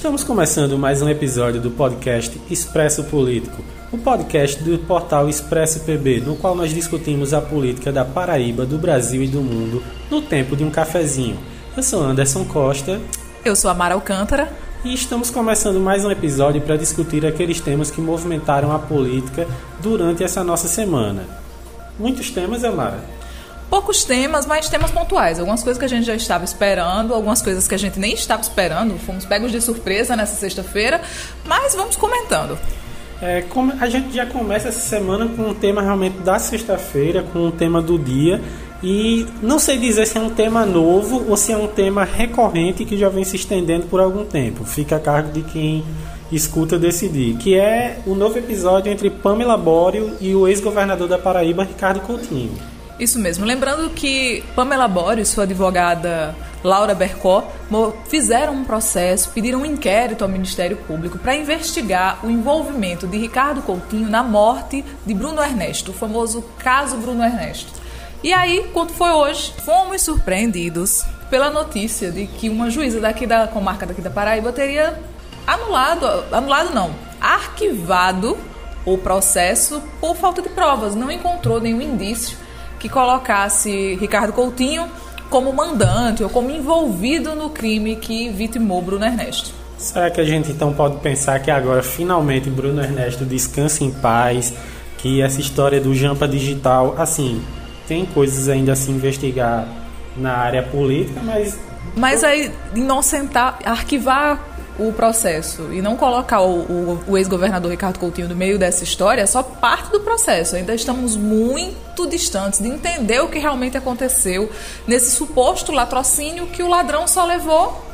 Estamos começando mais um episódio do podcast Expresso Político, o podcast do portal Expresso PB, no qual nós discutimos a política da Paraíba, do Brasil e do mundo no tempo de um cafezinho. Eu sou Anderson Costa. Eu sou Amara Alcântara. E estamos começando mais um episódio para discutir aqueles temas que movimentaram a política durante essa nossa semana. Muitos temas, Amara? Poucos temas, mas temas pontuais. Algumas coisas que a gente já estava esperando, algumas coisas que a gente nem estava esperando. Fomos pegos de surpresa nessa sexta-feira, mas vamos comentando. É, a gente já começa essa semana com um tema realmente da sexta-feira, com um tema do dia. E não sei dizer se é um tema novo ou se é um tema recorrente que já vem se estendendo por algum tempo. Fica a cargo de quem escuta decidir. Que é o novo episódio entre Pamela Bório e o ex-governador da Paraíba, Ricardo Coutinho. Isso mesmo. Lembrando que Pamela Boris, sua advogada Laura Bercó, fizeram um processo, pediram um inquérito ao Ministério Público para investigar o envolvimento de Ricardo Coutinho na morte de Bruno Ernesto, o famoso caso Bruno Ernesto. E aí, quando foi hoje, fomos surpreendidos pela notícia de que uma juíza daqui da comarca daqui da Paraíba teria anulado, anulado não, arquivado o processo por falta de provas, não encontrou nenhum indício que colocasse Ricardo Coutinho como mandante ou como envolvido no crime que vitimou Bruno Ernesto. Será que a gente então pode pensar que agora finalmente Bruno Ernesto descansa em paz, que essa história do Jampa Digital, assim, tem coisas ainda a se investigar na área política, mas mas aí inocentar, arquivar o processo e não colocar o, o, o ex-governador Ricardo Coutinho no meio dessa história é só parte do processo. Ainda estamos muito distantes de entender o que realmente aconteceu nesse suposto latrocínio que o ladrão só levou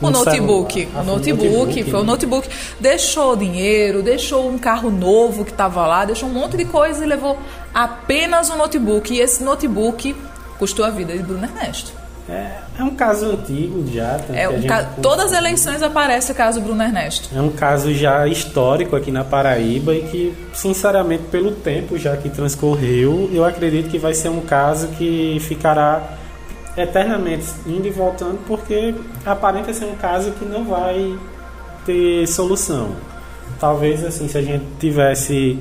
o um notebook. O notebook, notebook, foi o notebook. Deixou dinheiro, deixou um carro novo que estava lá, deixou um monte de coisa e levou apenas um notebook. E esse notebook custou a vida de Bruno Ernesto. É, é um caso antigo já. É um ca... Todas as eleições aparece o caso Bruno Ernesto. É um caso já histórico aqui na Paraíba e que, sinceramente, pelo tempo já que transcorreu, eu acredito que vai ser um caso que ficará eternamente indo e voltando, porque aparenta ser um caso que não vai ter solução. Talvez, assim, se a gente tivesse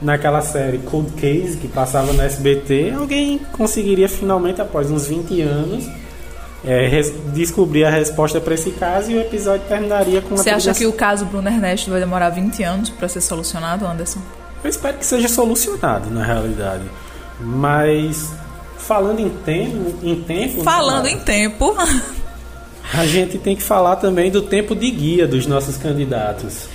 naquela série Cold Case que passava no SBT, alguém conseguiria finalmente, após uns 20 anos, é, descobrir a resposta para esse caso e o episódio terminaria com Você acha que o caso Bruno Ernesto vai demorar 20 anos para ser solucionado, Anderson? Eu espero que seja solucionado, na realidade. Mas falando em tempo, em tempo né, falando em tempo, a gente tem que falar também do tempo de guia dos nossos candidatos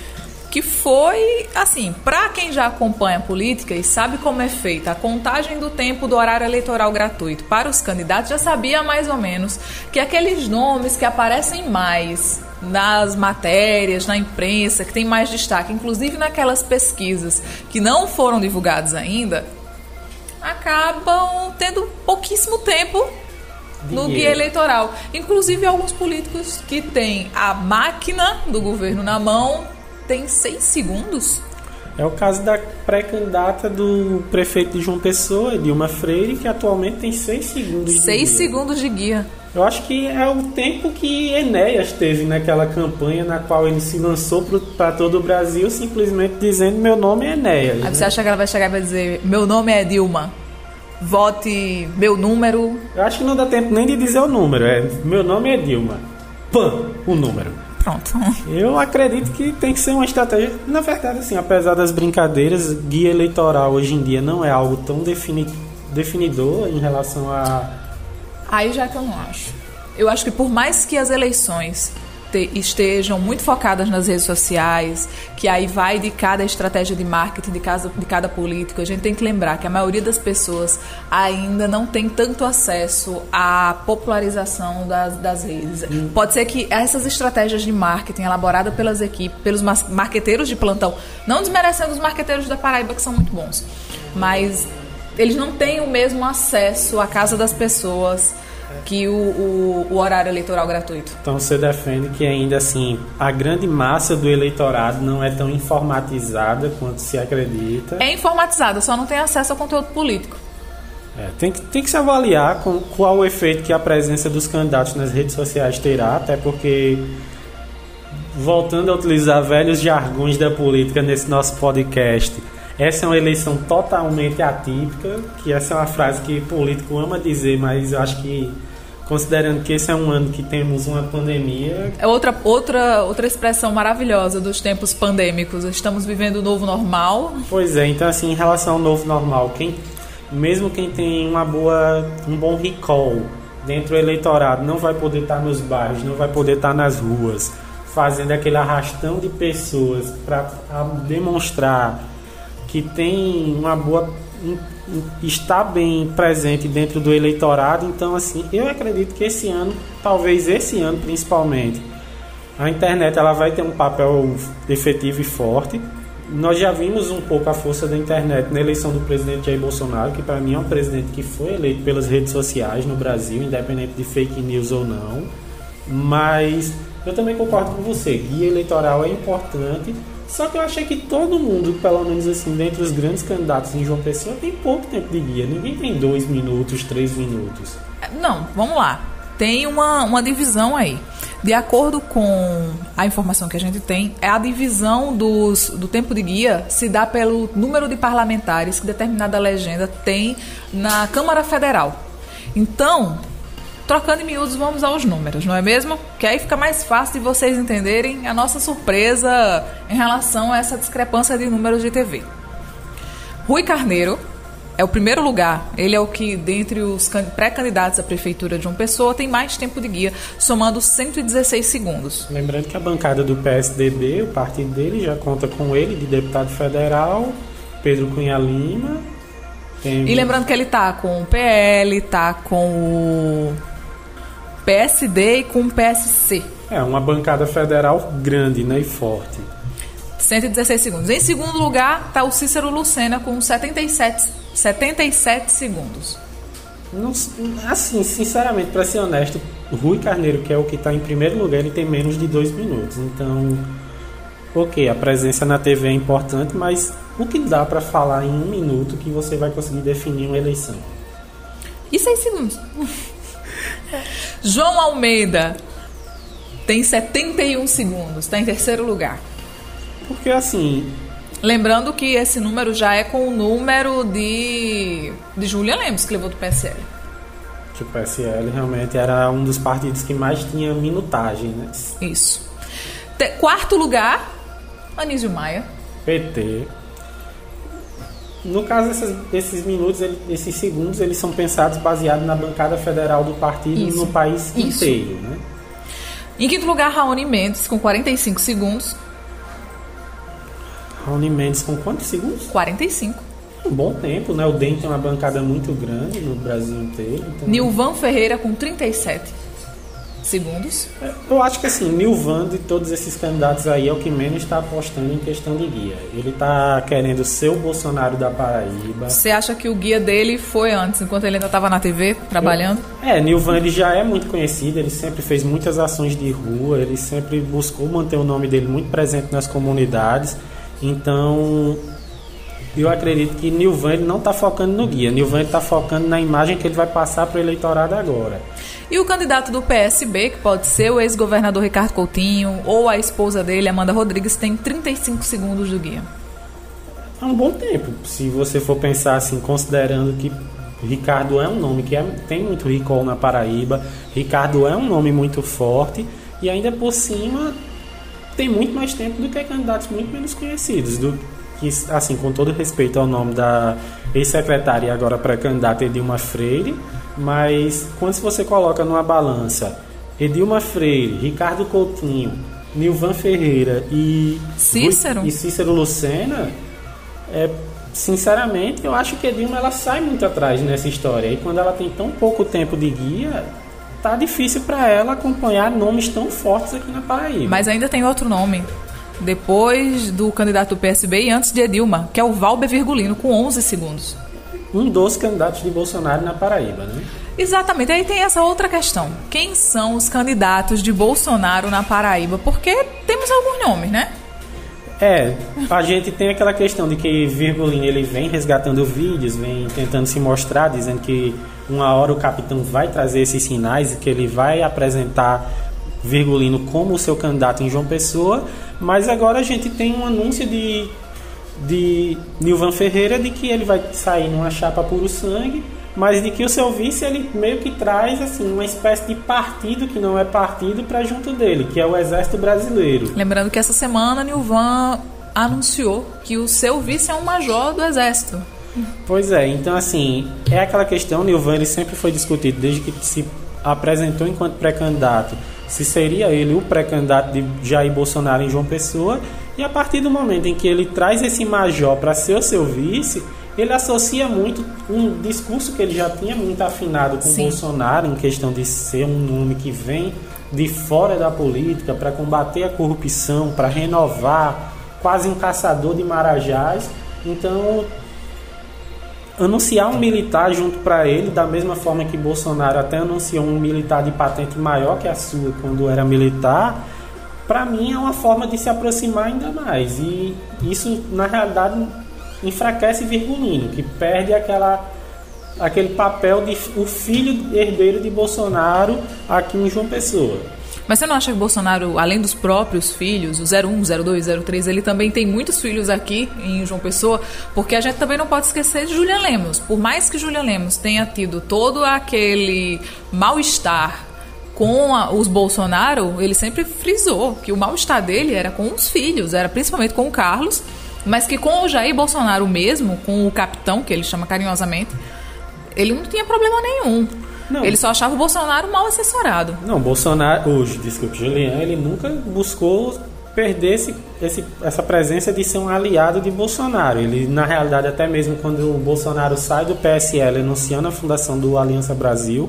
que foi assim, para quem já acompanha a política e sabe como é feita a contagem do tempo do horário eleitoral gratuito para os candidatos, já sabia mais ou menos que aqueles nomes que aparecem mais nas matérias, na imprensa, que tem mais destaque, inclusive naquelas pesquisas que não foram divulgadas ainda, acabam tendo pouquíssimo tempo no guia eleitoral. Inclusive alguns políticos que têm a máquina do governo na mão tem seis segundos? É o caso da pré-candidata do prefeito de João Pessoa, Dilma Freire, que atualmente tem seis segundos de Seis segundos de guia. Eu acho que é o tempo que Enéas teve naquela campanha na qual ele se lançou para todo o Brasil simplesmente dizendo meu nome é Enéas. Aí né? você acha que ela vai chegar e vai dizer meu nome é Dilma? Vote meu número. Eu acho que não dá tempo nem de dizer o número. É meu nome é Dilma. Pã, o número. Pronto. Eu acredito que tem que ser uma estratégia. Na verdade, assim, apesar das brincadeiras, guia eleitoral hoje em dia não é algo tão defini... definidor em relação a. Aí já que eu não acho. Eu acho que por mais que as eleições estejam muito focadas nas redes sociais, que aí vai de cada estratégia de marketing de cada, de cada político. A gente tem que lembrar que a maioria das pessoas ainda não tem tanto acesso à popularização das, das redes. Hum. Pode ser que essas estratégias de marketing elaboradas pelas equipes, pelos marqueteiros de plantão, não desmerecendo os marqueteiros da Paraíba que são muito bons, mas eles não têm o mesmo acesso à casa das pessoas que o, o, o, horário eleitoral gratuito. Então você defende que ainda assim a grande massa do eleitorado não é tão informatizada quanto se acredita. É informatizada, só não tem acesso ao conteúdo político. É, tem, que, tem que se avaliar com, qual o efeito que a presença dos candidatos nas redes sociais terá, até porque voltando a utilizar velhos jargões da política nesse nosso podcast, essa é uma eleição totalmente atípica, que essa é uma frase que político ama dizer, mas eu acho que considerando que esse é um ano que temos uma pandemia. É outra, outra, outra expressão maravilhosa dos tempos pandêmicos. Estamos vivendo o novo normal. Pois é, então assim, em relação ao novo normal, quem, mesmo quem tem uma boa, um bom recall dentro do eleitorado não vai poder estar nos bairros, não vai poder estar nas ruas, fazendo aquele arrastão de pessoas para demonstrar que tem uma boa está bem presente dentro do eleitorado. Então, assim, eu acredito que esse ano, talvez esse ano principalmente, a internet ela vai ter um papel efetivo e forte. Nós já vimos um pouco a força da internet na eleição do presidente Jair Bolsonaro, que para mim é um presidente que foi eleito pelas redes sociais no Brasil, independente de fake news ou não. Mas eu também concordo com você, guia eleitoral é importante só que eu achei que todo mundo, pelo menos assim, dentre os grandes candidatos em João Pessoa, tem pouco tempo de guia. Ninguém tem dois minutos, três minutos. Não, vamos lá. Tem uma, uma divisão aí. De acordo com a informação que a gente tem, é a divisão dos, do tempo de guia se dá pelo número de parlamentares que determinada legenda tem na Câmara Federal. Então, Trocando em miúdos, vamos aos números, não é mesmo? Que aí fica mais fácil de vocês entenderem a nossa surpresa em relação a essa discrepância de números de TV. Rui Carneiro é o primeiro lugar. Ele é o que, dentre os pré-candidatos à prefeitura de uma pessoa, tem mais tempo de guia, somando 116 segundos. Lembrando que a bancada do PSDB, o partido dele, já conta com ele de deputado federal, Pedro Cunha Lima. Tem... E lembrando que ele tá com o PL, tá com o PSD e com o PSC. É, uma bancada federal grande né, e forte. 116 segundos. Em segundo lugar está o Cícero Lucena com 77, 77 segundos. Não, assim, sinceramente, para ser honesto, Rui Carneiro, que é o que está em primeiro lugar, ele tem menos de dois minutos. Então, ok, a presença na TV é importante, mas o que dá para falar em um minuto que você vai conseguir definir uma eleição? E seis segundos? João Almeida tem 71 segundos, está em terceiro lugar. Porque assim. Lembrando que esse número já é com o número de, de Julia Lemos, que levou do PSL. Que o PSL realmente era um dos partidos que mais tinha minutagem, né? Isso. quarto lugar, Anísio Maia. PT. No caso, esses, esses minutos, ele, esses segundos, eles são pensados baseados na bancada federal do partido Isso. no país Isso. inteiro. Né? Em quinto lugar, Raoni Mendes, com 45 segundos. Raoni Mendes com quantos segundos? 45. Um bom tempo, né? O DEM tem uma bancada muito grande no Brasil inteiro. Então... Nilvan Ferreira com 37 segundos. É, eu acho que assim, Nilvan de todos esses candidatos aí é o que menos está apostando em questão de guia. Ele está querendo ser o Bolsonaro da Paraíba. Você acha que o guia dele foi antes, enquanto ele ainda estava na TV trabalhando? Eu, é, Nilvan ele já é muito conhecido, ele sempre fez muitas ações de rua, ele sempre buscou manter o nome dele muito presente nas comunidades. Então, eu acredito que Nilvan ele não está focando no guia, Nilvan está focando na imagem que ele vai passar para o eleitorado agora. E o candidato do PSB, que pode ser o ex-governador Ricardo Coutinho ou a esposa dele, Amanda Rodrigues, tem 35 segundos do guia. É um bom tempo, se você for pensar assim, considerando que Ricardo é um nome que é, tem muito recall na Paraíba, Ricardo é um nome muito forte e ainda por cima tem muito mais tempo do que candidatos muito menos conhecidos, do que assim com todo respeito ao nome da ex-secretária e agora pré-candidata Edilma Freire, mas quando você coloca numa balança Edilma Freire, Ricardo Coutinho, Nilvan Ferreira e Cícero, e Cícero Lucena, é, sinceramente, eu acho que Edilma ela sai muito atrás nessa história. E quando ela tem tão pouco tempo de guia, tá difícil para ela acompanhar nomes tão fortes aqui na Paraíba. Mas ainda tem outro nome. Depois do candidato do PSB e antes de Edilma, que é o Valber Virgulino, com 11 segundos um dos candidatos de Bolsonaro na Paraíba, né? Exatamente. Aí tem essa outra questão. Quem são os candidatos de Bolsonaro na Paraíba? Porque temos alguns nomes, né? É, a gente tem aquela questão de que Virgulino ele vem resgatando vídeos, vem tentando se mostrar, dizendo que uma hora o capitão vai trazer esses sinais e que ele vai apresentar Virgulino como seu candidato em João Pessoa, mas agora a gente tem um anúncio de, de Nilvan Ferreira de que ele vai sair numa chapa puro sangue, mas de que o seu vice ele meio que traz assim uma espécie de partido que não é partido para junto dele, que é o Exército Brasileiro. Lembrando que essa semana Nilvan anunciou que o seu vice é um major do Exército. Pois é, então assim, é aquela questão, Nilvan ele sempre foi discutido desde que se apresentou enquanto pré-candidato, se seria ele o pré-candidato de Jair Bolsonaro em João Pessoa, e a partir do momento em que ele traz esse major para ser o seu vice, ele associa muito um discurso que ele já tinha muito afinado com Sim. Bolsonaro em questão de ser um nome que vem de fora da política para combater a corrupção, para renovar, quase um caçador de marajás. Então, anunciar um militar junto para ele, da mesma forma que Bolsonaro até anunciou um militar de patente maior que a sua quando era militar, para mim é uma forma de se aproximar ainda mais. E isso, na realidade, enfraquece Virgulino, que perde aquela aquele papel de o filho herdeiro de Bolsonaro aqui em João Pessoa. Mas você não acha que Bolsonaro, além dos próprios filhos, o 01, 02, 03, ele também tem muitos filhos aqui em João Pessoa? Porque a gente também não pode esquecer de Julian Lemos. Por mais que Julian Lemos tenha tido todo aquele mal-estar com a, os Bolsonaro, ele sempre frisou que o mal-estar dele era com os filhos, era principalmente com o Carlos, mas que com o Jair Bolsonaro mesmo, com o capitão, que ele chama carinhosamente, ele não tinha problema nenhum. Não. Ele só achava o Bolsonaro mal assessorado. Não, Bolsonaro, hoje, desculpe, Julian, ele nunca buscou perder esse, esse, essa presença de ser um aliado de Bolsonaro. Ele, na realidade, até mesmo quando o Bolsonaro sai do PSL anunciando a fundação do Aliança Brasil,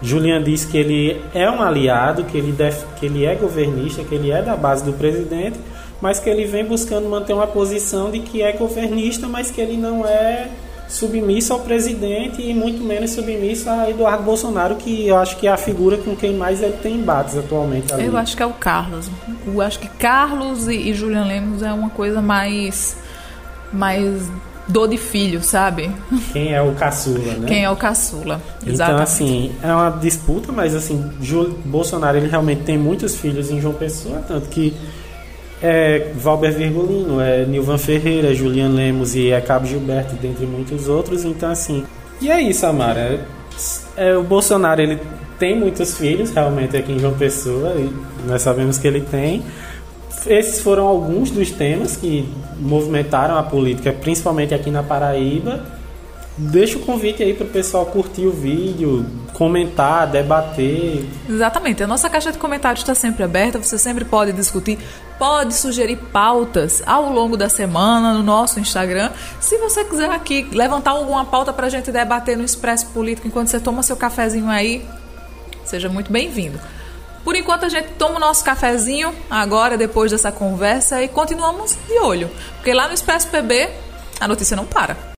Julian diz que ele é um aliado, que ele, def, que ele é governista, que ele é da base do presidente, mas que ele vem buscando manter uma posição de que é governista, mas que ele não é submisso ao presidente e muito menos submisso a Eduardo Bolsonaro, que eu acho que é a figura com quem mais ele tem embates atualmente. Ali. Eu acho que é o Carlos. Eu acho que Carlos e, e Julian Lemos é uma coisa mais mais dor de filho, sabe? Quem é o caçula, né? Quem é o caçula, então, exatamente. Então, assim, é uma disputa, mas, assim, Bolsonaro, ele realmente tem muitos filhos em João Pessoa, tanto que é Valber Virgulino, é Nilvan Ferreira, Julian Lemos e é Cabo Gilberto, dentre muitos outros. Então, assim. E é isso, Amara. É, o Bolsonaro ele tem muitos filhos, realmente, aqui em João Pessoa, e nós sabemos que ele tem. Esses foram alguns dos temas que movimentaram a política, principalmente aqui na Paraíba. Deixa o convite aí para o pessoal curtir o vídeo, comentar, debater. Exatamente. A nossa caixa de comentários está sempre aberta. Você sempre pode discutir, pode sugerir pautas ao longo da semana no nosso Instagram. Se você quiser aqui levantar alguma pauta para a gente debater no Expresso Político enquanto você toma seu cafezinho aí, seja muito bem-vindo. Por enquanto a gente toma o nosso cafezinho agora, depois dessa conversa, e continuamos de olho. Porque lá no Expresso PB a notícia não para.